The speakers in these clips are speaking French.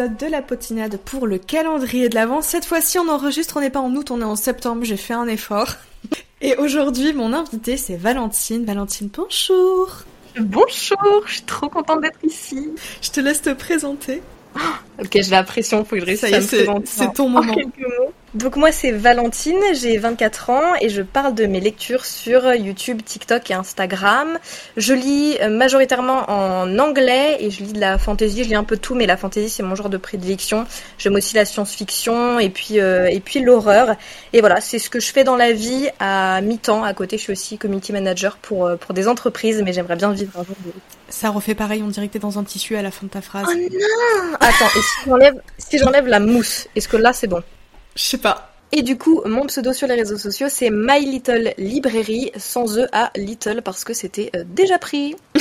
épisode de la potinade pour le calendrier de l'avant. Cette fois-ci, on enregistre, on n'est pas en août, on est en septembre, j'ai fait un effort. Et aujourd'hui, mon invité, c'est Valentine. Valentine, bonjour Bonjour, je suis trop contente d'être ici. Je te laisse te présenter. ok, j'ai la pression, faut que je réussisse à me présenter. C'est ton moment. Donc moi c'est Valentine, j'ai 24 ans et je parle de mes lectures sur YouTube, TikTok et Instagram. Je lis euh, majoritairement en anglais et je lis de la fantasy, je lis un peu tout mais la fantasy c'est mon genre de prédilection. J'aime aussi la science-fiction et puis euh, et puis l'horreur. Et voilà, c'est ce que je fais dans la vie à mi-temps. À côté, je suis aussi community manager pour euh, pour des entreprises mais j'aimerais bien vivre un jour de ça refait pareil, on dirait que t'es dans un tissu à la fin de ta phrase. Oh non Attends, et si j'enlève si j'enlève la mousse, est-ce que là c'est bon? Je sais pas. Et du coup, mon pseudo sur les réseaux sociaux, c'est My Little Librairie, sans E à Little, parce que c'était euh, déjà pris.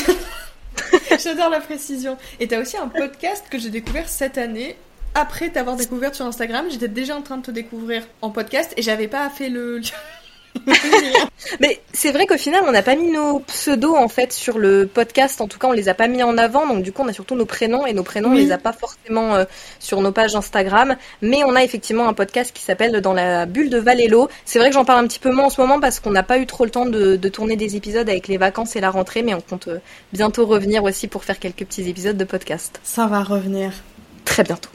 J'adore la précision. Et t'as aussi un podcast que j'ai découvert cette année. Après t'avoir découvert sur Instagram, j'étais déjà en train de te découvrir en podcast et j'avais pas fait le Mais c'est vrai qu'au final, on n'a pas mis nos pseudos en fait sur le podcast. En tout cas, on les a pas mis en avant. Donc du coup, on a surtout nos prénoms et nos prénoms, on les a pas forcément euh, sur nos pages Instagram. Mais on a effectivement un podcast qui s'appelle Dans la bulle de Valélo. C'est vrai que j'en parle un petit peu moins en ce moment parce qu'on n'a pas eu trop le temps de, tourner des épisodes avec les vacances et la rentrée, mais on compte euh, bientôt revenir aussi pour faire quelques petits épisodes de podcast. Ça va revenir. Très bientôt.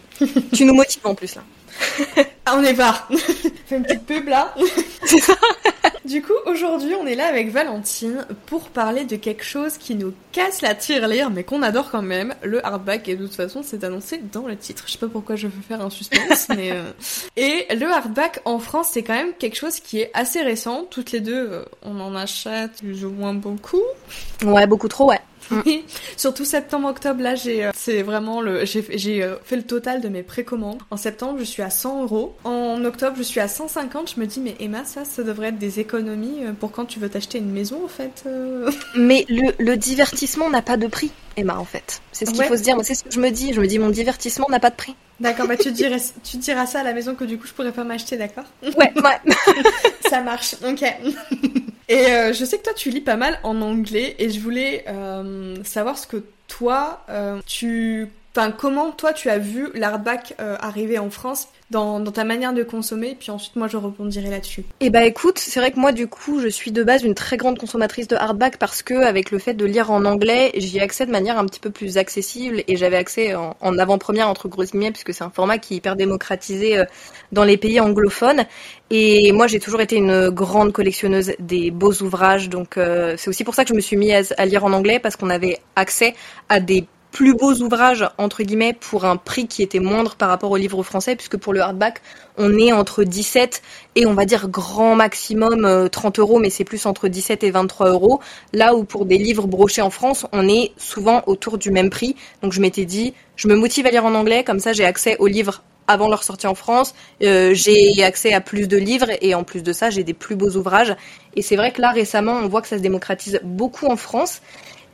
tu nous motives en plus là. ah, on est pas. Fais une petite pub là. du coup, aujourd'hui, on est là avec Valentine pour parler de quelque chose qui nous casse la tirelire, mais qu'on adore quand même, le hardback. Et de toute façon, c'est annoncé dans le titre. Je sais pas pourquoi je veux faire un suspense, mais. Euh, et le hardback en France, c'est quand même quelque chose qui est assez récent. Toutes les deux, euh, on en achète plus ou moins beaucoup. Ouais, beaucoup trop, ouais. Oui, surtout septembre-octobre, là, j'ai, euh, c'est vraiment le, j'ai, j'ai euh, fait le total de mes précommandes. En septembre, je suis à 100 euros. En octobre, je suis à 150. Je me dis, mais Emma, ça, ça devrait être des économies euh, pour quand tu veux t'acheter une maison, en fait. Mais le, le divertissement n'a pas de prix, Emma, en fait. C'est ce qu'il faut se dire. C'est ce que je me dis. Je me dis, mon divertissement n'a pas de prix. D'accord, bah tu dirais, tu diras ça à la maison que du coup je pourrais pas m'acheter, d'accord? Ouais, ouais. ça marche, ok. Et euh, je sais que toi tu lis pas mal en anglais et je voulais euh, savoir ce que toi euh, tu Enfin, comment toi tu as vu l'hardback euh, arriver en France dans, ta manière de consommer? Puis ensuite, moi, je rebondirai là-dessus. Eh bah écoute, c'est vrai que moi, du coup, je suis de base une très grande consommatrice de hardback parce que, avec le fait de lire en anglais, j'y ai accès de manière un petit peu plus accessible et j'avais accès en, avant-première entre gros guillemets puisque c'est un format qui est hyper démocratisé euh, dans les pays anglophones. Et moi, j'ai toujours été une grande collectionneuse des beaux ouvrages, donc euh, c'est aussi pour ça que je me suis mise à lire en anglais parce qu'on avait accès à des plus beaux ouvrages entre guillemets pour un prix qui était moindre par rapport au livre français puisque pour le hardback on est entre 17 et on va dire grand maximum 30 euh, euros mais c'est plus entre 17 et 23 euros là où pour des livres brochés en France on est souvent autour du même prix donc je m'étais dit je me motive à lire en anglais comme ça j'ai accès aux livres avant leur sortie en France, euh, j'ai accès à plus de livres et en plus de ça, j'ai des plus beaux ouvrages. Et c'est vrai que là, récemment, on voit que ça se démocratise beaucoup en France.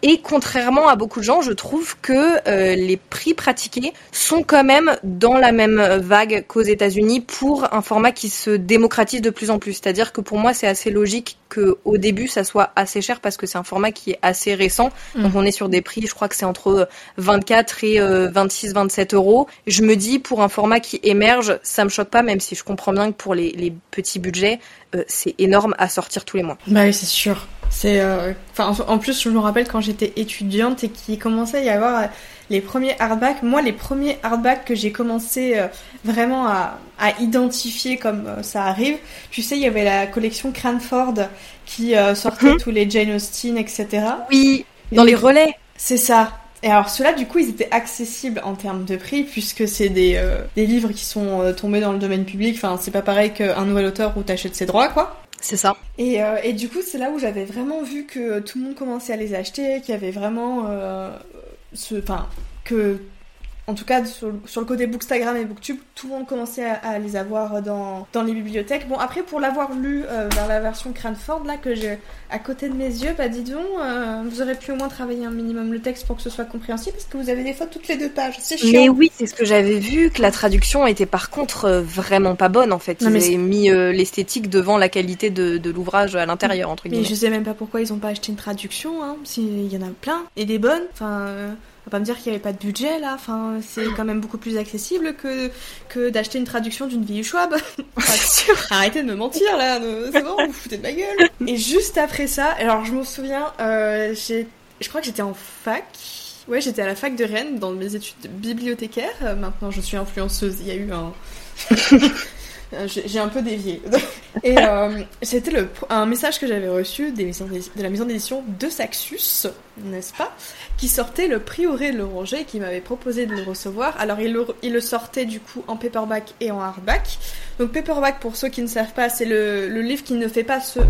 Et contrairement à beaucoup de gens, je trouve que euh, les prix pratiqués sont quand même dans la même vague qu'aux États-Unis pour un format qui se démocratise de plus en plus. C'est-à-dire que pour moi, c'est assez logique qu'au début, ça soit assez cher parce que c'est un format qui est assez récent. Mmh. Donc on est sur des prix, je crois que c'est entre 24 et 26, euh, 27 euros. Je me dis, pour un format qui émerge, ça me choque pas, même si je comprends bien que pour les, les petits budgets, euh, c'est énorme à sortir tous les mois. Bah oui, c'est sûr. C'est, euh, enfin, en plus, je me rappelle quand j'étais étudiante et qu'il commençait à y avoir euh, les premiers hardbacks. Moi, les premiers hardbacks que j'ai commencé euh, vraiment à, à, identifier comme ça arrive, tu sais, il y avait la collection Cranford qui sortait mhm. tous les Jane Austen, etc. Oui, dans les relais. C'est ça. Et alors ceux-là, du coup, ils étaient accessibles en termes de prix puisque c'est des, des livres qui sont tombés dans le domaine public. Enfin, c'est pas pareil qu'un nouvel auteur où t'achètes ses droits, quoi. C'est ça. Et, euh, et, du coup, c'est là où j'avais vraiment vu que tout le monde commençait à les acheter, qu'il y avait vraiment euh, ce, enfin, que en tout cas sur, le côté Bookstagram et Booktube, tout le monde commençait à, les avoir dans, dans, les bibliothèques. Bon, après, pour l'avoir lu euh, vers la version Cranford, là, que j'ai à côté de mes yeux, bah dis donc, euh, vous aurez pu au moins travailler un minimum le texte pour que ce soit compréhensible, parce que vous avez des fois toutes les deux pages. C'est chiant. Mais oui, c'est ce que j'avais vu, que la traduction était par contre euh, vraiment pas bonne, en fait. Ils avaient mis l'esthétique devant la qualité de, de l'ouvrage à l'intérieur, entre guillemets. Mais je sais même pas pourquoi ils ont pas acheté une traduction, hein, s'il y en a plein, et des bonnes. Enfin va pas me dire qu'il n'y avait pas de budget là. Enfin, c'est quand même beaucoup plus accessible que, que d'acheter une traduction d'une vie Schwab. Arrêtez de me mentir là, c'est bon, vous foutez de ma gueule. Et juste après ça, alors je me souviens, euh, je crois que j'étais en fac. Ouais, j'étais à la fac de Rennes dans mes études bibliothécaires. Euh, maintenant, je suis influenceuse. Il y a eu un. J'ai un peu dévié. Et euh, c'était un message que j'avais reçu de la maison d'édition de Saxus, n'est-ce pas Qui sortait le Prieuré de l'Oranger et qui m'avait proposé de le recevoir. Alors il le, il le, sortait du coup en paperback et en hardback. Donc paperback, pour ceux qui ne savent pas, c'est le, le, livre qui ne fait pas ce,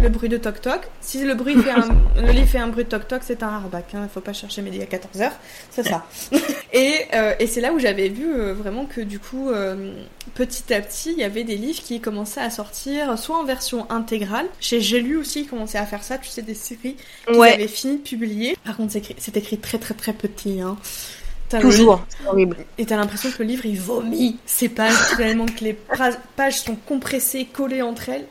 le bruit de toc toc. Si le, bruit fait un, le livre fait un bruit de toc toc, c'est un hardback. Il hein. ne faut pas chercher midi à 14h. C'est ça. et, euh, et c'est là où j'avais vu vraiment que du coup, petit à petit, il y avait des livres qui commençaient à sortir soit en version intégrale. Chez J'ai lu aussi, ils commençaient à faire ça, tu sais, des séries qu'ils avaient fini de publier. Par contre, c'est écrit, très très très petit. Hein. Toujours, c'est horrible. Et t'as l'impression que le livre il vomit ses pages tellement que les pages sont compressées, collées entre elles.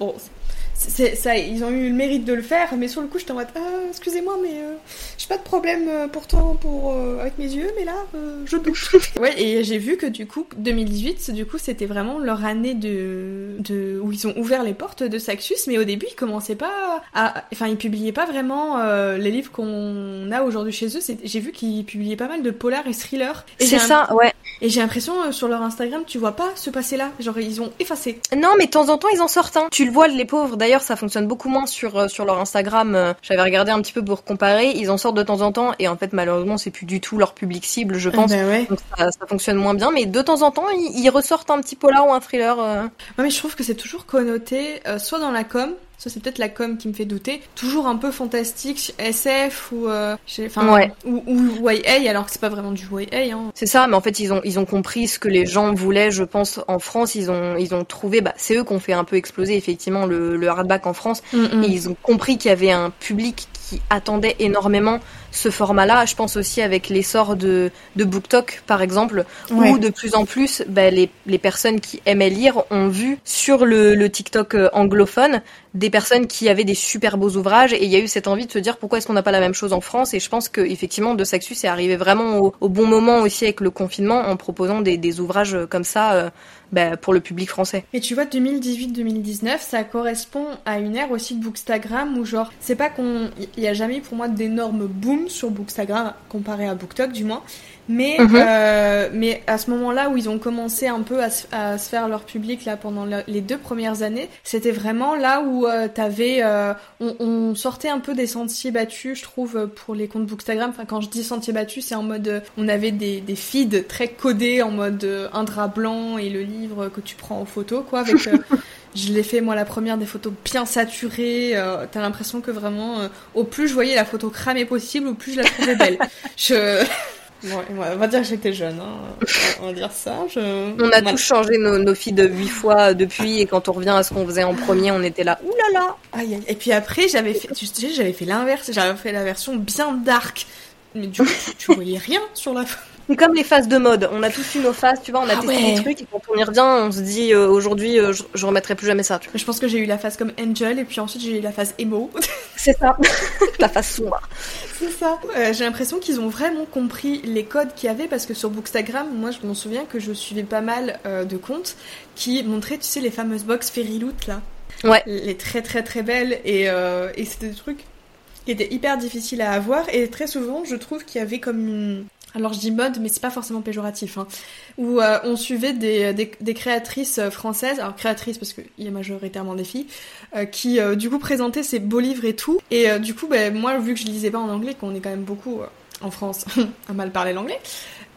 Ça, ils ont eu le mérite de le faire, mais sur le coup, je t'en mode, ah, excusez-moi, mais euh, j'ai pas de problème euh, pourtant pour euh, avec mes yeux, mais là, je doute. ouais, et j'ai vu que du coup, 2018, du coup, c'était vraiment leur année de, de où ils ont ouvert les portes de Saxus, mais au début, ils commençaient pas à, enfin, ils publiaient pas vraiment les livres qu'on a aujourd'hui chez eux. J'ai vu qu'ils publiaient pas mal de polar et thrillers. C'est ça, ouais. Et j'ai l'impression sur leur Instagram, tu vois pas ce passé-là, genre ils ont effacé. Non, mais de temps en temps, ils en sortent. Hein. Tu le vois, les pauvres. D'ailleurs ça fonctionne beaucoup moins sur euh, sur leur Instagram. Euh, j'avais regardé un petit peu pour comparer. Ils en sortent de temps en temps et en fait, malheureusement, c'est plus du tout leur public cible, je pense. Ben Donc ça, fonctionne moins bien. Mais de temps en temps, ils, ressortent un petit polar ou un thriller. Euh. Ouais, mais je trouve que c'est toujours connoté, soit dans la com, ça, c'est peut-être la com qui me fait douter. Toujours un peu fantastique, SF ou, euh, enfin, ou, ou, YA, alors que c'est pas vraiment du YA. Hein. C'est ça, mais en fait, ils ont, ils ont compris ce que les gens voulaient, je pense, en France. Ils ont, ils ont trouvé, bah, c'est eux qui ont fait un peu exploser, effectivement, le, le hardback en France. Mm, mm. Et ils ont compris qu'il y avait un public qui attendait énormément ce format-là. Je pense aussi avec l'essor de, de BookTok, par exemple, où de plus en plus, bah, les, les, personnes qui aimaient lire ont vu sur le, le TikTok euh, anglophone des personnes qui avaient des super beaux ouvrages. Et il y a eu cette envie de se dire pourquoi est-ce qu'on n'a pas la même chose en France? Et je pense que effectivement De Saxus est arrivé vraiment au, au, bon moment aussi avec le confinement en proposant des, des ouvrages comme ça euh, bah, pour le public français. Et tu vois 2018-2019 ça correspond à une ère aussi de Bookstagram où genre c'est pas qu'on il y a jamais pour moi d'énormes boom sur Bookstagram comparé à BookTok du moins mais, mhm. euh, mais à ce moment-là où ils ont commencé un peu à, se faire leur public là pendant les deux premières années, c'était vraiment là où euh, t'avais, euh, on, on, sortait un peu des sentiers battus, je trouve, pour les comptes Bookstagram. Enfin, quand je dis sentiers battus, c'est en mode, on avait des, des feeds très codés en mode un drap blanc et le livre que tu prends en photo, quoi, avec. je l'ai fait moi la première des photos bien saturées. T'as l'impression que vraiment, au plus je voyais la photo cramée possible, au plus je la trouvais belle. je on va dire que j'étais jeune, hein. on va dire ça. On a tous changé nos, nos filles de huit fois depuis, et quand on revient à ce qu'on faisait en premier, on était là, oulala aïe, aïe. Et puis après, j'avais fait, tu sais, j'avais fait l'inverse, j'avais fait la version bien dark. Mais du coup, tu voyais rien sur la c'est comme les phases de mode. On a tous eu nos phases, tu vois, on a ah testé des trucs et quand on y revient, on se dit euh, aujourd'hui, euh, je, remettrai plus jamais ça. Je pense que j'ai eu la phase comme Angel et puis ensuite j'ai eu la phase emo. C'est ça, la phase sombre. C'est ça. Euh, j'ai l'impression qu'ils ont vraiment compris les codes qu'il y avait parce que sur Bookstagram, moi je m'en souviens que je suivais pas mal de comptes qui montraient, tu sais, les fameuses box Fairy Loot là. Ouais. Les très très très belles et, et c'était des trucs qui étaient hyper difficiles à avoir et très souvent je trouve qu'il y avait comme une alors je dis mode, mais c'est pas forcément péjoratif, hein, où euh, on suivait des, des, créatrices euh, françaises, alors créatrices parce qu'il y a majoritairement des filles, euh, qui du coup présentaient ces beaux livres et tout. Et du coup, ben, moi, vu que je lisais pas en anglais, qu'on est quand même beaucoup en France à mal parler l'anglais,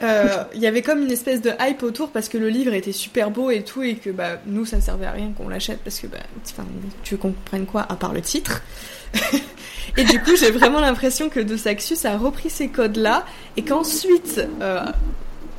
il y avait comme une espèce de hype autour parce que le livre était super beau et tout, et que bah, nous, ça servait à rien qu'on l'achète parce que bah, tu veux qu'on comprenne quoi à part le titre et du coup, j'ai vraiment l'impression que De Saxus a repris ces codes-là et qu'ensuite, euh,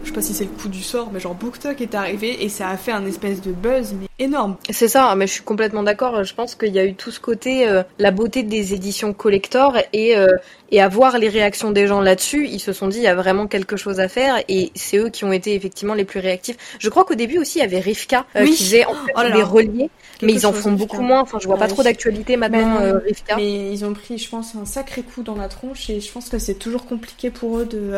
je sais pas si c'est le coup du sort, mais genre BookTok est arrivé et ça a fait un espèce de buzz mais énorme. C'est ça, mais je suis complètement d'accord. Je pense qu'il y a eu tout ce côté, euh, la beauté des éditions collector et euh, et à voir les réactions des gens là-dessus, ils se sont dit il y a vraiment quelque chose à faire et c'est eux qui ont été effectivement les plus réactifs. Je crois qu'au début aussi il y avait Rivka euh, qui faisait en fait, oh des reliés, mais ils en font beaucoup moins. Enfin, je vois pas trop d'actualité maintenant euh, Rivka. Mais ils ont pris, je pense, un sacré coup dans la tronche et je pense que c'est toujours compliqué pour eux de.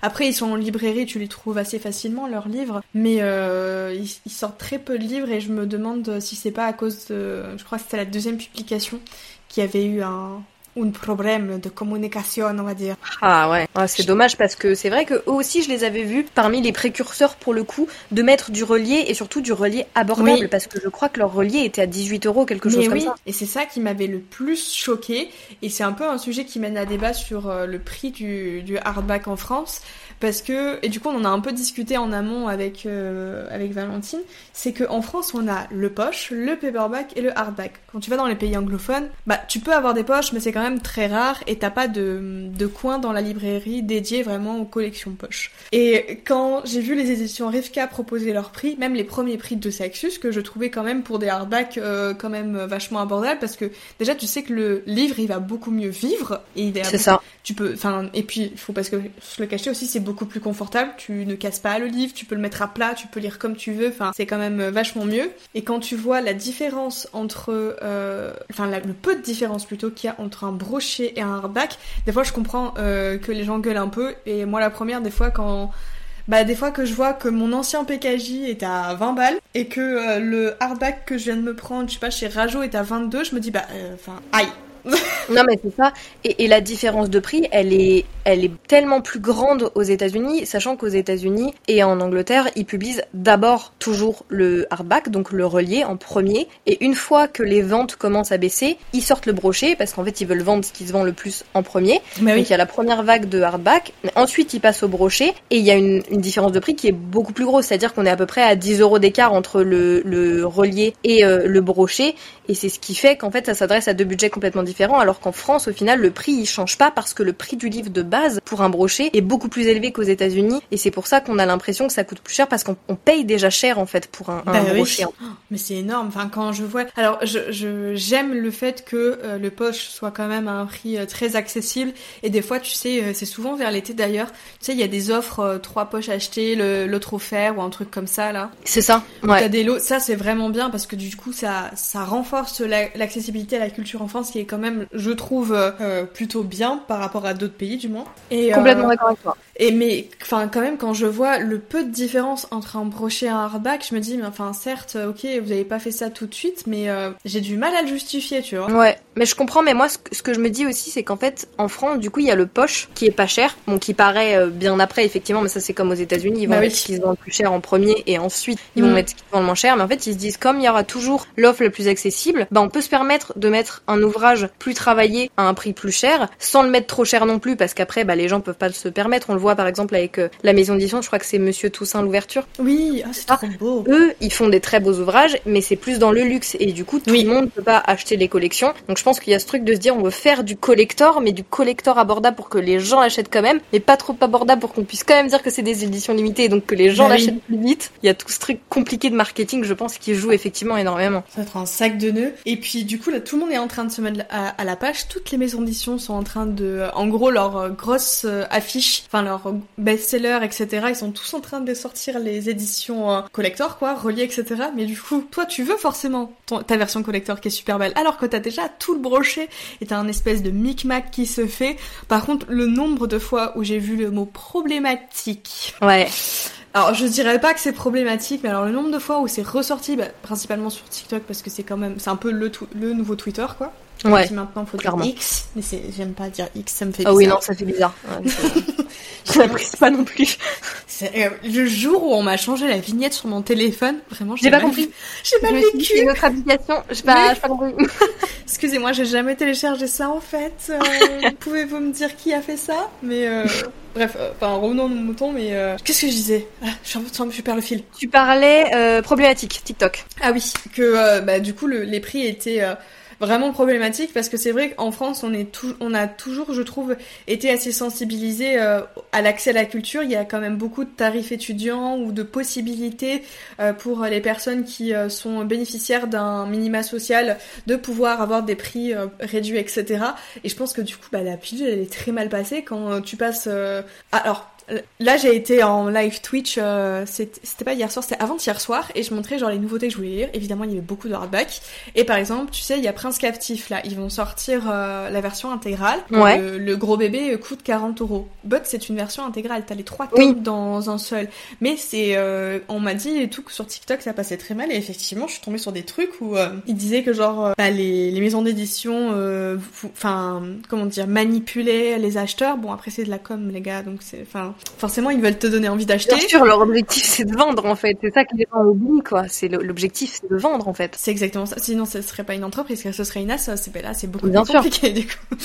Après, ils sont en librairie, tu les trouves assez facilement leurs livres, mais ils, ils, sortent très peu de livres et je me demande si c'est pas à cause de. Je crois que c'était la deuxième publication qui avait eu un un problème de communication, on va dire. Ah ouais, ah, c'est dommage parce que c'est vrai que eux aussi, je les avais vus parmi les précurseurs pour le coup de mettre du relier et surtout du relier abordable parce que je crois que leur relier était à 18 euros, quelque chose comme ça. Et c'est ça qui m'avait le plus choqué et c'est un peu un sujet qui mène à débat sur euh, le prix du, du hardback en France parce que et du coup on en a un peu discuté en amont avec euh, avec Valentine, c'est que en France on a le poche, le paperback et le hardback. Quand tu vas dans les pays anglophones, bah tu peux avoir des poches mais c'est quand même très rare et t'as pas de de coin dans la librairie dédié vraiment aux collections poches. Et quand j'ai vu les éditions Rivka proposer leur prix, même les premiers prix de Saxus que je trouvais quand même pour des hardbacks euh, quand même vachement abordables parce que déjà tu sais que le livre il va beaucoup mieux vivre et il C'est ça. Tu peux enfin et puis il faut parce que se le cacher aussi c'est beaucoup plus confortable, tu ne casses pas le livre, tu peux le mettre à plat, tu peux lire comme tu veux, enfin c'est quand même euh, vachement mieux. Et quand tu vois la différence entre, euh, enfin le peu de différence plutôt qu'il y a entre un brochet et un hardback, des fois je comprends euh, que les gens gueulent un peu, et moi la première des fois quand bah des fois que je vois que mon ancien PKJ est à 20 balles et que le hardback que je viens de me prendre, je sais pas, chez Rajo est à 22, je me dis bah enfin aïe, non mais c'est ça. Et, et, la différence de prix, elle est, elle est tellement plus grande aux États-Unis, sachant qu'aux États-Unis et en Angleterre, ils publient d'abord toujours le hardback, donc le relié en premier. Et une fois que les ventes commencent à baisser, ils sortent le brochet parce qu'en fait ils veulent vendre ce qui se vend le plus en premier. Mais donc il y a la première vague de hardback. Ensuite ils passent au brochet et il y a une, une différence de prix qui est beaucoup plus grosse, c'est-à-dire qu'on est à peu près à 10 euros d'écart entre le, le relié et euh, le brochet. Et c'est ce qui fait qu'en fait ça s'adresse à deux budgets complètement différents alors qu'en France, au final, le prix il change pas parce que le prix du livre de base pour un brochet est beaucoup plus élevé qu'aux États-Unis, et c'est pour ça qu'on a l'impression que ça coûte plus cher parce qu'on paye déjà cher en fait pour un, bah brochet. Oh, mais c'est énorme. Enfin, quand je vois, alors je j'aime le fait que euh, le poche soit quand même à un prix euh, très accessible, et des fois, tu sais, euh, c'est souvent vers l'été d'ailleurs. Tu sais, il y a des offres trois poches achetées, l'autre offert ou un truc comme ça là. C'est ça. Ouais. T'as des lots. Ça, c'est vraiment bien parce que du coup, ça ça renforce l'accessibilité à la culture en France qui est quand même je trouve, euh, plutôt bien par rapport à d'autres pays, du moins. Et, Complètement euh, d'accord avec toi. Et mais, enfin, quand même, quand je vois le peu de différence entre un brochet et un hardback, je me dis, mais enfin, certes, ok, vous avez pas fait ça tout de suite, mais euh, j'ai du mal à le justifier, tu vois. Ouais, mais je comprends, mais moi, ce que, je me dis aussi, c'est qu'en fait, en France, du coup, il y a le poche qui est pas cher, bon, qui paraît bien après, effectivement, mais ça, c'est comme aux États-Unis, ils vont bah mettre ce qui se vend le plus cher en premier et ensuite, ils vont mm. mettre ce qui se vend le moins cher, mais en fait, ils se disent, comme il y aura toujours l'offre la plus accessible, bah, on peut se permettre de mettre un ouvrage plus travaillé à un prix plus cher, sans le mettre trop cher non plus, parce qu'après, bah, les gens peuvent pas se permettre. On le voit par exemple avec euh, la maison d'édition, je crois que c'est Monsieur Toussaint l'ouverture. Oui, ah, c'est trop beau. Eux, ils font des très beaux ouvrages, mais c'est plus dans le luxe et du coup, tout le monde ne peut pas acheter les collections. Donc je pense qu'il y a ce truc de se dire, on veut faire du collector, mais du collector abordable pour que les gens l'achètent quand même, mais pas trop abordable pour qu'on puisse quand même dire que c'est des éditions limitées, donc que les gens bah l'achètent plus vite. Il y a tout ce truc compliqué de marketing, je pense, qui joue effectivement énormément. Ça va être un sac de nœuds. Et puis du coup, là, tout le monde est en train de se mettre à, la page toutes les maisons d'édition sont en train de, en gros, leurs euh, grosses euh, affiches, enfin leurs best-sellers, etc. Ils sont tous en train de sortir les éditions euh, collector, quoi, reliées, etc. Mais du coup, toi, tu veux forcément ta version collector qui est super belle, alors que t'as déjà tout le brochet et t'as un espèce de micmac qui se fait. Par contre, le nombre de fois où j'ai vu le mot problématique. Ouais. Alors je dirais pas que c'est problématique, mais alors le nombre de fois où c'est ressorti, bah, principalement sur TikTok parce que c'est quand même, c'est un peu le, le nouveau Twitter quoi. Ouais. maintenant, faut dire X, mais j'aime pas dire X, ça me fait bizarre. Ah oui, non, ça fait bizarre. je n'apprécie pas non plus. Euh, le jour où on m'a changé la vignette sur mon téléphone, vraiment, j'ai pas compris. J'ai pas vécu. C'est notre application. J'ai pas, pas compris. Excusez-moi, j'ai jamais téléchargé ça en fait. Euh, Pouvez-vous me dire qui a fait ça? Mais euh, bref, euh, enfin revenons à nos moutons. Mais qu'est-ce que je disais? Ah, je, je perds le fil. Tu parlais problématique TikTok. Ah oui, que bah, du coup le, les prix étaient vraiment problématique parce que c'est vrai qu'en France, on est tout, on a toujours, je trouve, été assez sensibilisé euh, à l'accès à la culture. Il y a quand même beaucoup de tarifs étudiants ou de possibilités euh, pour les personnes qui euh, sont bénéficiaires d'un minima social de pouvoir avoir des prix réduits, etc. Et je pense que du coup, bah, la pilule, elle est très mal passée quand tu passes. Alors Là, j'ai été en live Twitch, euh, c'était pas hier soir, c'était avant-hier soir, et je montrais genre les nouveautés que je voulais lire. Évidemment, il y avait beaucoup de hardback. Et par exemple, tu sais, il y a Prince Captif là, ils vont sortir euh, la version intégrale. Ouais. Le, gros bébé coûte 40 euros. But c'est une version intégrale, t'as les trois tomes dans un seul. Mais c'est, euh, on m'a dit et tout que sur TikTok ça passait très mal, et effectivement, je suis tombée sur des trucs où ils disaient que genre bah, les, les maisons d'édition, enfin comment dire, manipulaient les acheteurs. Bon après c'est de la com les gars, donc c'est, enfin forcément ils veulent te donner envie d'acheter. Bien sûr, leur objectif c'est de vendre en fait. C'est ça que les gens oublient quoi. C'est l'objectif c'est de vendre en fait. C'est exactement ça. Sinon ce serait pas une entreprise, ce serait une asso. C'est là c'est beaucoup Bien plus compliqué du coup.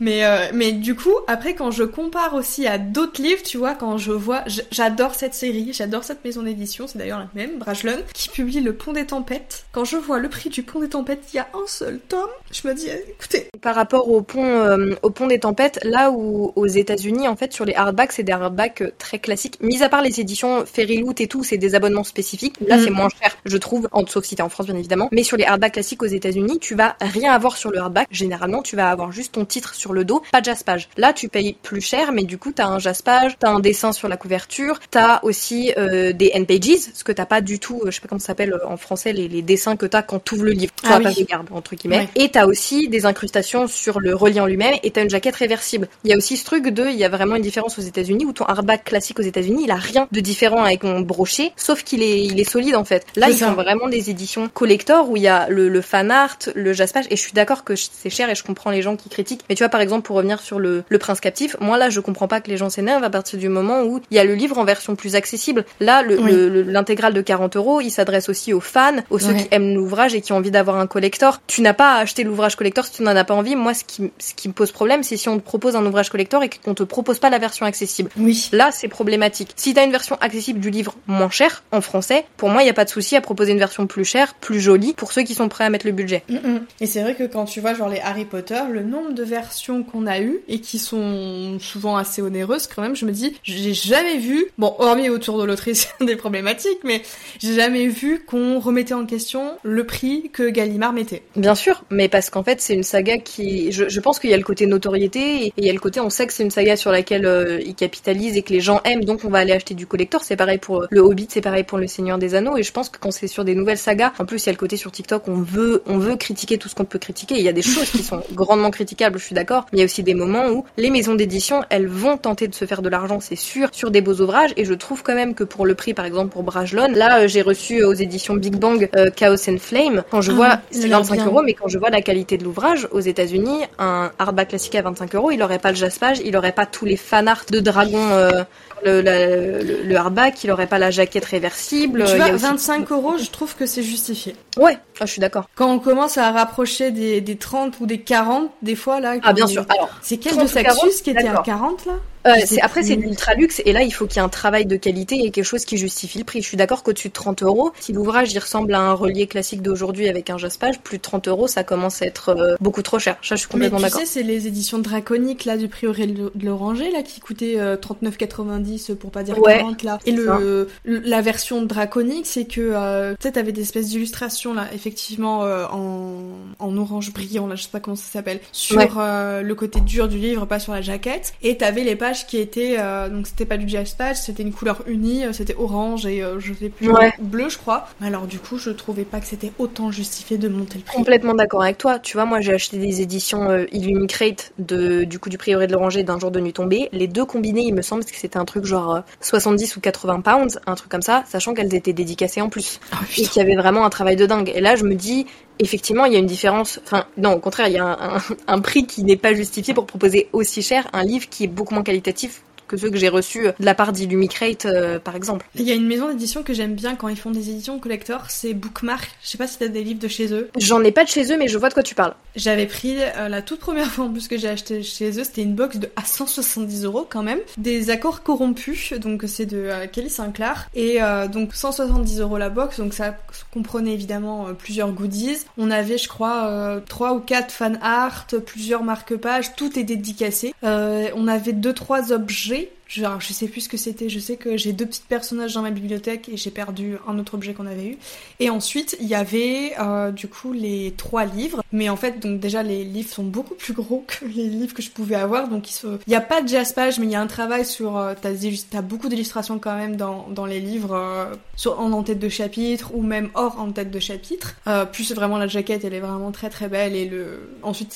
Mais euh, mais du coup après quand je compare aussi à d'autres livres, tu vois, quand je vois, j'adore cette série, j'adore cette maison d'édition, c'est d'ailleurs la même, Brajlon, qui publie Le Pont des Tempêtes. Quand je vois le prix du Pont des Tempêtes, il y a un seul tome. Je me dis, écoutez. Par rapport au pont euh, au Pont des Tempêtes, là où aux États-Unis en fait sur les hardbacks c'est des hardbacks très classique. Mis à part les éditions Fairyloot et tout, c'est des abonnements spécifiques. Là, c'est mm. moins cher, je trouve, en sauf si t'es en France, bien évidemment. Mais sur les hardbacks classiques aux États-Unis, tu vas rien avoir sur le hardback. Généralement, tu vas avoir juste ton titre sur le dos, pas de jaspage. Là, tu payes plus cher, mais du coup, t'as un jaspage, t'as un dessin sur la couverture, t'as aussi euh, des N-pages, ce que t'as pas du tout, euh, je sais pas comment ça s'appelle euh, en français, les, les dessins que t'as quand t'ouvres le livre, sur ah la page de garde, entre guillemets. Et t'as aussi des incrustations sur le reliant lui-même, et t'as une jaquette réversible. Il y a aussi ce truc de, il y a vraiment une différence aux États-Unis où ton hardback classique aux États-Unis, il a rien de différent avec mon brochet, sauf qu'il est, il est solide en fait. Là, ils font vraiment des éditions collector où il y a le, le fan art, le jaspage, et je suis d'accord que c'est cher et je comprends les gens qui critiquent. Mais tu vois, par exemple, pour revenir sur le, le prince captif, moi là, je comprends pas que les gens s'énervent à partir du moment où il y a le livre en version plus accessible. Là, l'intégrale de 40 euros, il s'adresse aussi aux fans, aux ceux qui aiment l'ouvrage et qui ont envie d'avoir un collector. Tu n'as pas à acheter l'ouvrage collector si tu n'en as pas envie. Moi, ce qui, ce qui me pose problème, c'est si on te propose un ouvrage collector et qu'on te propose pas la version accessible. Oui. Là, c'est problématique. Si t'as une version accessible du livre moins cher en français, pour moi, il n'y a pas de souci à proposer une version plus chère, plus jolie, pour ceux qui sont prêts à mettre le budget. Mm, mm. Et c'est vrai que quand tu vois genre les Harry Potter, le nombre de versions qu'on a eues et qui sont souvent assez onéreuses, quand même, je me dis, j'ai jamais vu, bon, hormis autour de l'autrice des problématiques, mais j'ai jamais vu qu'on remettait en question le prix que Gallimard mettait. Bien sûr, mais parce qu'en fait, c'est une saga qui, je, pense qu'il y a le côté notoriété et il y a le côté, on sait que c'est une saga sur laquelle euh, il capitalise et que les gens aiment, donc on va aller acheter du collector. C'est pareil pour le Hobbit, c'est pareil pour le Seigneur des Anneaux. Et je pense que quand c'est sur des nouvelles sagas, en plus il y a le côté sur TikTok, on veut, on veut critiquer tout ce qu'on peut critiquer. Il y a des choses qui sont grandement critiquables, je suis d'accord. Mais il y a aussi des moments où les maisons d'édition, elles vont tenter de se faire de l'argent, c'est sûr, sur des beaux ouvrages. Et je trouve quand même que pour le prix, par exemple pour Brajlon, là euh, j'ai reçu aux éditions Big Bang euh, Chaos and Flame. Quand je ah vois, c'est 25 euros, mais quand je vois la qualité de l'ouvrage aux États-Unis, un hardback classique à 25 euros, il aurait pas le jaspage, il aurait pas tous les fanarts de dragons. Euh, le, le, le, hardback, il aurait pas la jaquette réversible. Tu vois, 25 euros, je trouve que c'est justifié. Ouais, ah, je suis d'accord. Quand on commence à rapprocher des, des 30 ou des 40, des fois là. Ah bien sûr. Alors, c'est quel de Saxus qui était à 40 là? Euh, c'est, après, c'est de l'ultra luxe et là, il faut qu'il y ait un travail de qualité et quelque chose qui justifie le prix. Je suis d'accord qu'au-dessus de 30 euros, si l'ouvrage il ressemble à un relié classique d'aujourd'hui avec un jaspage, plus de 30 euros, ça commence à être euh, beaucoup trop cher. Ça, je suis complètement Mais tu sais, c'est les éditions draconiques là du prieuré de l'Oranger là qui coûtaient 39,90 euh, pour pas dire 40 là. Et le, la version draconique, c'est que euh, tu sais, t'avais des espèces d'illustrations là, effectivement en, en orange brillant là, je sais pas comment ça s'appelle, sur le côté dur du livre, pas sur la jaquette, et t'avais les pages qui était euh, donc c'était pas du jazz patch, c'était une couleur unie, euh, c'était orange et euh, je sais plus bleu je crois. Alors du coup je trouvais pas que c'était autant justifié de monter le prix. Complètement d'accord avec toi. Tu vois moi j'ai acheté des éditions euh, Illuminate de du coup du Prieuré de l'Oranger d'un jour de nuit tombée. Les deux combinés il me semble que c'était un truc genre 70 ou 80 pounds, un truc comme ça, sachant qu'elles étaient dédicacées en plus oh, et qu'il y avait vraiment un travail de dingue. Et là je me dis effectivement, il y a une différence. Enfin, non, au contraire, il y a un, un, prix qui n'est pas justifié pour proposer aussi cher un livre qui est beaucoup moins qualitatif qualitatif que ceux que j'ai reçus de la part d'Illumicrate, par exemple. Il y a une maison d'édition que j'aime bien quand ils font des éditions collector, c'est Bookmark. Je sais pas si t'as des livres de chez eux. J'en ai pas de chez eux, mais je vois de quoi tu parles. J'avais pris la toute première fois en plus que j'ai acheté chez eux, c'était une box de à 170 euros quand même, des accords corrompus, donc c'est de Kelly Sinclair, et donc 170 euros la box, donc ça comprenait évidemment plusieurs goodies. On avait, je crois, trois ou quatre fan art, plusieurs marque-pages, tout est dédicacé. Euh, on avait deux trois objets Genre, je sais plus ce que c'était. Je sais que j'ai deux petits personnages dans ma bibliothèque et j'ai perdu un autre objet qu'on avait eu. Et ensuite, il y avait euh, du coup les trois livres. Mais en fait, donc déjà les livres sont beaucoup plus gros que les livres que je pouvais avoir. Donc il se... il y a pas de jaspage, mais il y a un travail sur. Euh, t'as, as beaucoup d'illustrations quand même dans, dans les livres, euh, sur en en tête de chapitre ou même hors en tête de chapitre. Euh, plus vraiment la jaquette, elle est vraiment très très belle et le. Ensuite,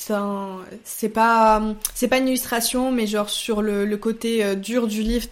c'est pas pas une illustration, mais genre sur le côté dur du livre,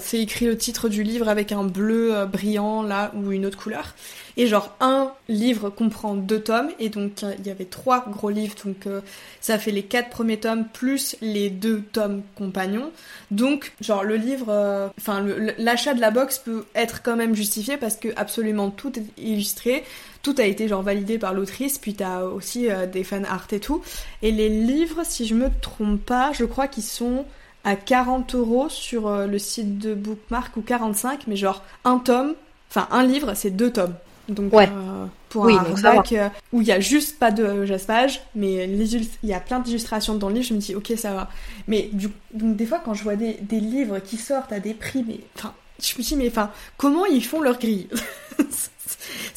c'est écrit le titre du livre avec un bleu euh, brillant là ou une autre couleur. Et genre un livre comprend deux tomes et donc il y avait trois gros livres donc euh, ça fait les quatre premiers tomes plus les deux tomes compagnons. Donc genre le livre, euh, enfin l'achat de la box peut être quand même justifié parce que absolument tout est illustré tout a été genre validé par l'autrice, puis t'as aussi des fan art et tout. Et les livres, si je me trompe pas, je crois qu'ils sont à 40 euros sur euh, le site de Bookmark ou 45, mais genre un tome, enfin un livre, c'est deux tomes. Donc ouais. euh, pour un hardback euh, où il y a juste pas de jaspage, mais il y a plein d'illustrations dans le livre, je me dis ok ça va. Mais du, donc des fois quand je vois des, des livres qui sortent à des prix, mais enfin je me dis mais enfin comment ils font leur grille?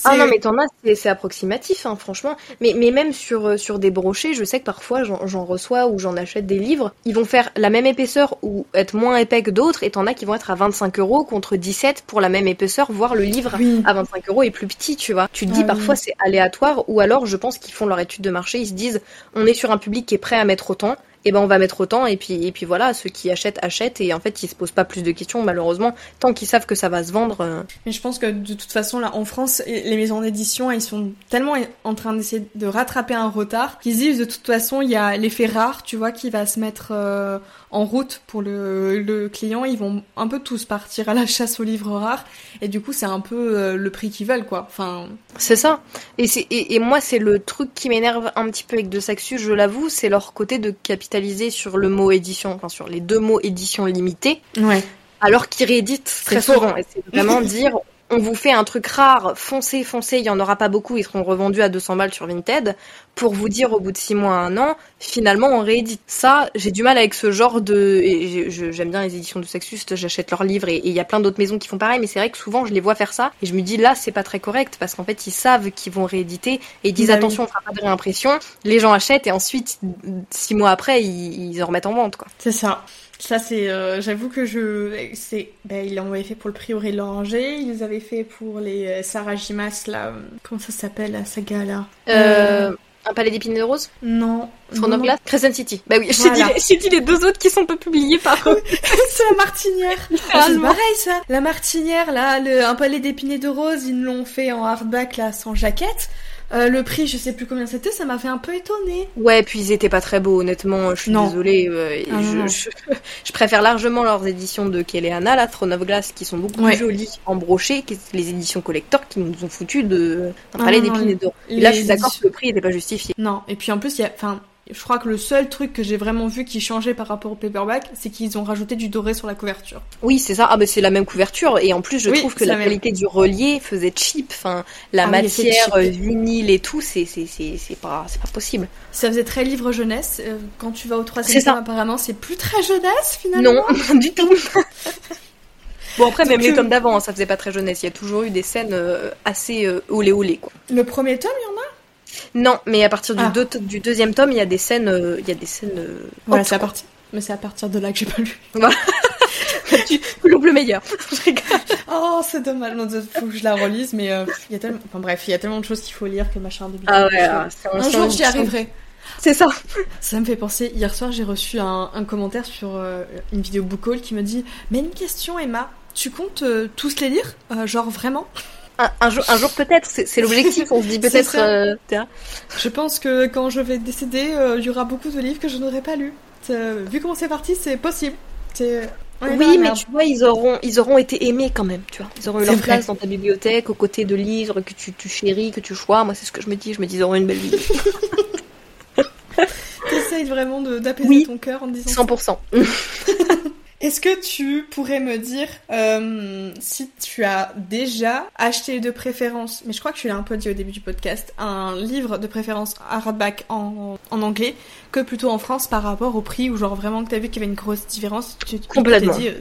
Ah non, mais t'en as, c'est approximatif, hein, franchement. Mais, mais même sur, euh, sur des brochets, je sais que parfois j'en reçois ou j'en achète des livres. Ils vont faire la même épaisseur ou être moins épais que d'autres, et t'en as qui vont être à 25 euros contre 17 pour la même épaisseur, voire le livre à 25 euros est plus petit, tu vois. Tu te dis ah parfois c'est aléatoire, ou alors je pense qu'ils font leur étude de marché, ils se disent on est sur un public qui est prêt à mettre autant, eh ben on va mettre autant et puis et puis voilà ceux qui achètent achètent et en fait ils se posent pas plus de questions malheureusement tant qu'ils savent que ça va se vendre euh. mais je pense que de toute façon là en France les maisons d'édition ils sont tellement en train d'essayer de rattraper un retard qu'ils disent de toute façon il y a l'effet rare tu vois qui va se mettre euh, en route pour le, le, client ils vont un peu tous partir à la chasse aux livres rares et du coup c'est un peu euh, le prix qu'ils veulent quoi enfin c'est ça et et, et, moi c'est le truc qui m'énerve un petit peu avec De Saxus je l'avoue c'est leur côté de capital sur le mot édition, enfin sur les deux mots édition limitée. Ouais. Alors qu'ils rééditent très souvent. Et c'est vraiment dire, on vous fait un truc rare, foncez, foncez, il y en aura pas beaucoup, ils seront revendus à 200 balles sur Vinted, pour vous dire au bout de 6 mois, un an, finalement on réédite. Ça, j'ai du mal avec ce genre de... J'aime bien les éditions de Sexus, j'achète leurs livres et il y a plein d'autres maisons qui font pareil, mais c'est vrai que souvent je les vois faire ça et je me dis là c'est pas très correct parce qu'en fait ils savent qu'ils vont rééditer et ils disent bah attention on fera pas de réimpression, les gens achètent et ensuite 6 mois après ils, ils en remettent en vente quoi. C'est ça. Ça, c'est. Euh, j'avoue que je. c'est ben, Ils l'ont fait pour le prieuré de l'Oranger, ils les avaient fait pour les euh, Sarajimas, là. Comment ça s'appelle, la saga, là euh... Un palais d'épines de rose Non. Glass Crescent City. Bah oui, j'ai dit, les deux autres qui sont pas publiés par c'est la martinière. Ah, c'est pareil ça. La martinière, là, le, un palais d'épines de rose, ils l'ont fait en hardback, là, sans jaquette. Euh, le prix, je sais plus combien c'était, ça m'a fait un peu étonné. Ouais, puis ils étaient pas très beaux, honnêtement. Je suis désolée. Euh, ah, je, je, préfère largement leurs éditions de Keleana, la Throne of Glass, qui sont beaucoup plus jolies en brochet que les éditions collector qui nous ont foutu de un palais d'épines et d'or. Là, je suis d'accord que le prix n'était pas justifié. Non, et puis en plus, il y a, enfin, je crois que le seul truc que j'ai vraiment vu qui changeait par rapport au paperback, c'est qu'ils ont rajouté du doré sur la couverture. Oui, c'est ça. Ah, mais c'est la même couverture. Et en plus, je trouve que la, qualité du relié faisait cheap. Enfin, la ah matière euh, vinyle et tout, c'est, pas, c'est pas possible. Ça faisait très livre jeunesse. Euh, quand tu vas au troisième apparemment, c'est plus très jeunesse, finalement. Non, du tout. Bon après même les tomes d'avant, ça faisait pas très jeunesse. Il y a toujours eu des scènes euh, assez olé olé quoi. Le premier tome, il y en a non, mais à partir du, ah. du deuxième tome, il y a des scènes. Euh, il y a des scènes. Euh, voilà, c'est à partir. Mais c'est à partir de là que j'ai pas lu. Voilà. tu loupes le meilleur. oh, c'est dommage. faut que je la relise, mais euh, il y a tellement. Enfin bref, il y a tellement de choses qu'il faut lire que machin. Début ah ouais. Ah, un, un jour, j'y arriverai. C'est ça. Ça me fait penser. Hier soir, j'ai reçu un, commentaire sur une vidéo book haul qui me dit Mais une question, Emma. Tu comptes tous les lire? Genre vraiment un, jour, un jour peut-être, c'est l'objectif. On se dit peut-être. Euh, je pense que quand je vais décéder, euh, il y aura beaucoup de livres que je n'aurai pas lus. vu comment c'est parti, c'est possible. oui, mais tu vois, ils auront, ils auront été aimés quand même, tu vois. Ils auront eu leur place dans ta bibliothèque, aux côtés de livres que tu, tu chéris, que tu choisis. Moi, c'est ce que je me dis. Je me dis, ils auront une belle vie. T'essayes vraiment d'apaiser ton cœur en disant 100%. Est-ce que tu pourrais me dire euh, si tu as déjà acheté de préférence, mais je crois que tu l'as un peu dit au début du podcast, un livre de préférence hardback en, en anglais que plutôt en France par rapport au prix ou genre vraiment que tu as vu qu'il y avait une grosse différence tu, Complètement. Dit, euh,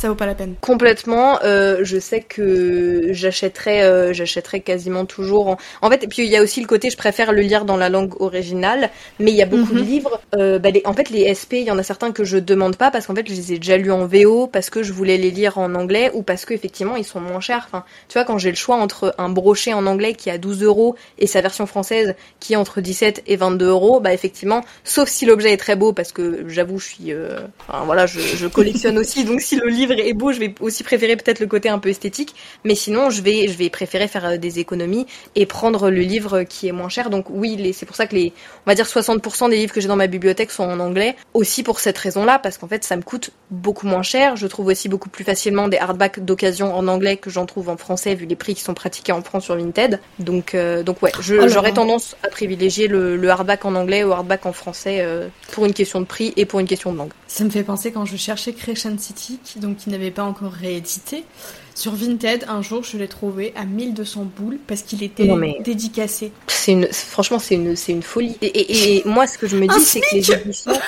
ça vaut pas la peine. Complètement. Euh, je sais que j'achèterais, euh, j'achèterais quasiment toujours. En... en fait, et puis il y a aussi le côté, je préfère le lire dans la langue originale, mais il y a beaucoup de mhm. livres. Euh, bah, en fait, les SP, il y en a certains que je demande pas parce qu'en fait, je les ai déjà lus en VO, parce que je voulais les lire en anglais ou parce qu'effectivement, ils sont moins chers. Enfin, tu vois, quand j'ai le choix entre un brochet en anglais qui est à 12 euros et sa version française qui est entre 17 et 22 euros, bah effectivement, sauf si l'objet est très beau, parce que j'avoue, je suis, enfin voilà, je, je collectionne aussi, donc si le livre est beau, je vais aussi préférer peut-être le côté un peu esthétique, mais sinon je vais je vais préférer faire euh, des économies et prendre le livre qui est moins cher. Donc oui, c'est pour ça que les on va dire 60% des livres que j'ai dans ma bibliothèque sont en anglais, aussi pour cette raison-là parce qu'en fait ça me coûte beaucoup moins cher. Je trouve aussi beaucoup plus facilement des hardbacks d'occasion en anglais que j'en trouve en français vu les prix qui sont pratiqués en France sur Vinted. Donc euh, donc ouais, j'aurais tendance à privilégier le, hardback en anglais au hardback en français euh, pour une question de prix et pour une question de langue. Ça me fait penser quand je cherchais Crescent City, donc qui n'avait pas encore réédité. Sur Vinted, un jour, je l'ai trouvé à 1200 boules parce qu'il était dédicacé. C'est une, franchement, c'est une, une folie. Et, moi, ce que je me dis, c'est que les éditions.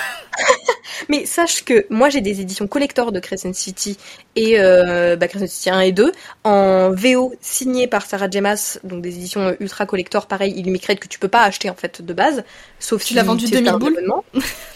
Mais sache que moi, j'ai des éditions collector de Crescent City et euh, bah, Crescent City 1 et 2 en VO signé par Sarah Jemas, donc des éditions ultra collector, pareil, illimicrate que tu peux pas acheter en fait de base, sauf tu si l'as vendu 2000 boules.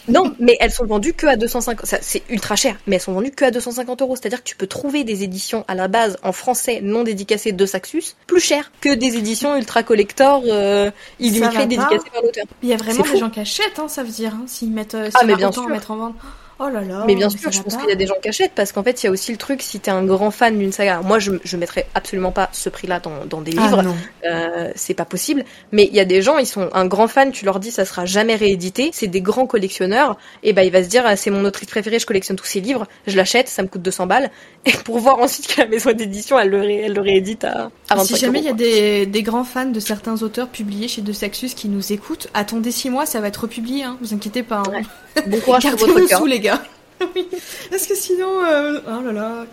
non, mais elles sont vendues que à 250. C'est ultra cher, mais elles sont vendues que à 250 euros. C'est-à-dire que tu peux trouver des éditions à la base en français non dédicacées de Saxus plus cher que des éditions ultra collector euh, illimicrate dédicacées par l'auteur. Il y a vraiment des gens qui achètent, hein, ça veut dire, hein, s'ils mettent, euh, ah, mais bien sûr. mettre en vente. Oh là là. Mais bien sûr, je pense qu'il y a des gens qui achètent parce qu'en fait, il y a aussi le truc si t'es un grand fan d'une saga. Moi, je, je mettrais absolument pas ce prix-là dans, dans des ah, livres. euh, c'est pas possible. Mais il y a des gens, ils sont un grand fan, tu leur dis ça sera jamais réédité. C'est des grands collectionneurs. Et bah, il va se dire, ah, c'est mon autrice préférée, je collectionne tous ses livres, je l'achète, ça me coûte 200 balles. Et pour voir ensuite que la maison d'édition, elle le, elle le réédite à, à Si jamais il y a des, des, grands fans de certains auteurs publiés chez De Saxus qui nous écoutent, attendez six mois, ça va être republié, hein. Vous inquiétez pas. Hein. Bon courage pour votre cœur. les gars. oui, parce que sinon, euh, oh là là,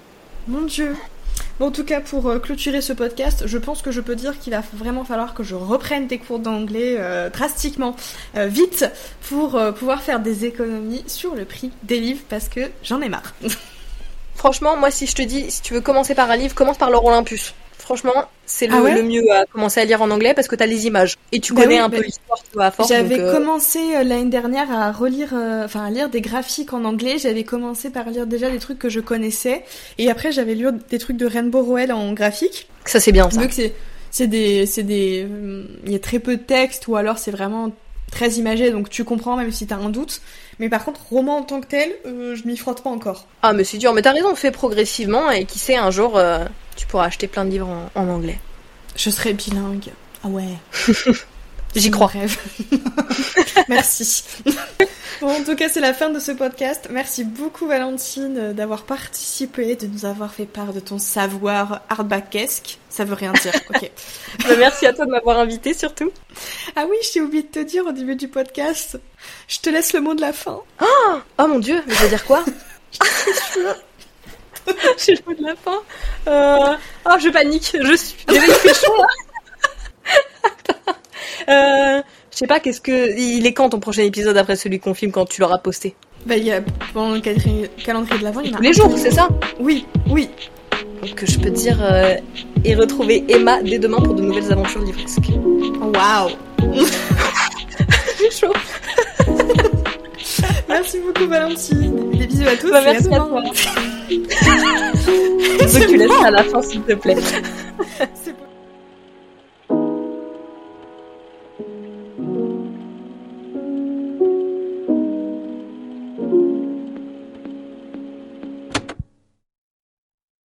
mon dieu. Bon, en tout cas, pour euh, clôturer ce podcast, je pense que je peux dire qu'il va vraiment falloir que je reprenne des cours d'anglais euh, drastiquement vite pour pouvoir faire des économies sur le prix des livres parce que j'en ai marre. Franchement, moi, si je te dis, si tu veux commencer par un livre, commence par l'or Olympus. Franchement, c'est le, ah mieux à commencer à lire en anglais parce que t'as les images et tu bah connais un peu l'histoire à force. J'avais euh, commencé euh, l'année dernière à relire, euh, enfin à lire des graphiques en anglais. J'avais commencé par lire déjà des trucs que je connaissais et après j'avais lu des trucs de Rainbow Rowell en graphique. Ça c'est bien ça. Donc c'est des c'est des il y a très peu de texte ou alors c'est vraiment très imagé donc tu comprends même si t'as un doute. Mais par contre, roman en tant que tel, je m'y frotte pas encore. Ah, mais c'est dur. Mais t'as raison, fait progressivement et qui sait, un jour, tu pourras acheter plein de livres en, anglais. Je serai bilingue. Ah ouais. J'y crois. Rêve. Merci. bon, en tout cas, c'est la fin de ce podcast. Merci beaucoup, Valentine, d'avoir participé, de nous avoir fait part de ton savoir hardbackesque. Ça veut rien dire. Ok. Bah, merci à toi de m'avoir invité, surtout. Ah oui, j'ai oublié de te dire au début du podcast. Je te laisse le mot de la fin. Oh, oh mon dieu, mais je veux dire quoi? J'ai le mot de la fin. Euh... Oh, je panique. Je suis. il fait chaud là. Euh... Je sais pas, qu'est-ce que. Il est quand ton prochain épisode après celui qu'on filme quand tu l'auras posté? Bah, il y a pendant le calendrier de l'avant, il y en a. Tous les jours, c'est ça? Oui, oui. Donc, je peux te dire. Euh... Et retrouver Emma dès demain pour de nouvelles aventures livresques. Waouh J'ai chaud Merci beaucoup Valentine. Des bisous à tous. Bah, merci à, à toi. Donc tu laisses à la fin s'il te plaît.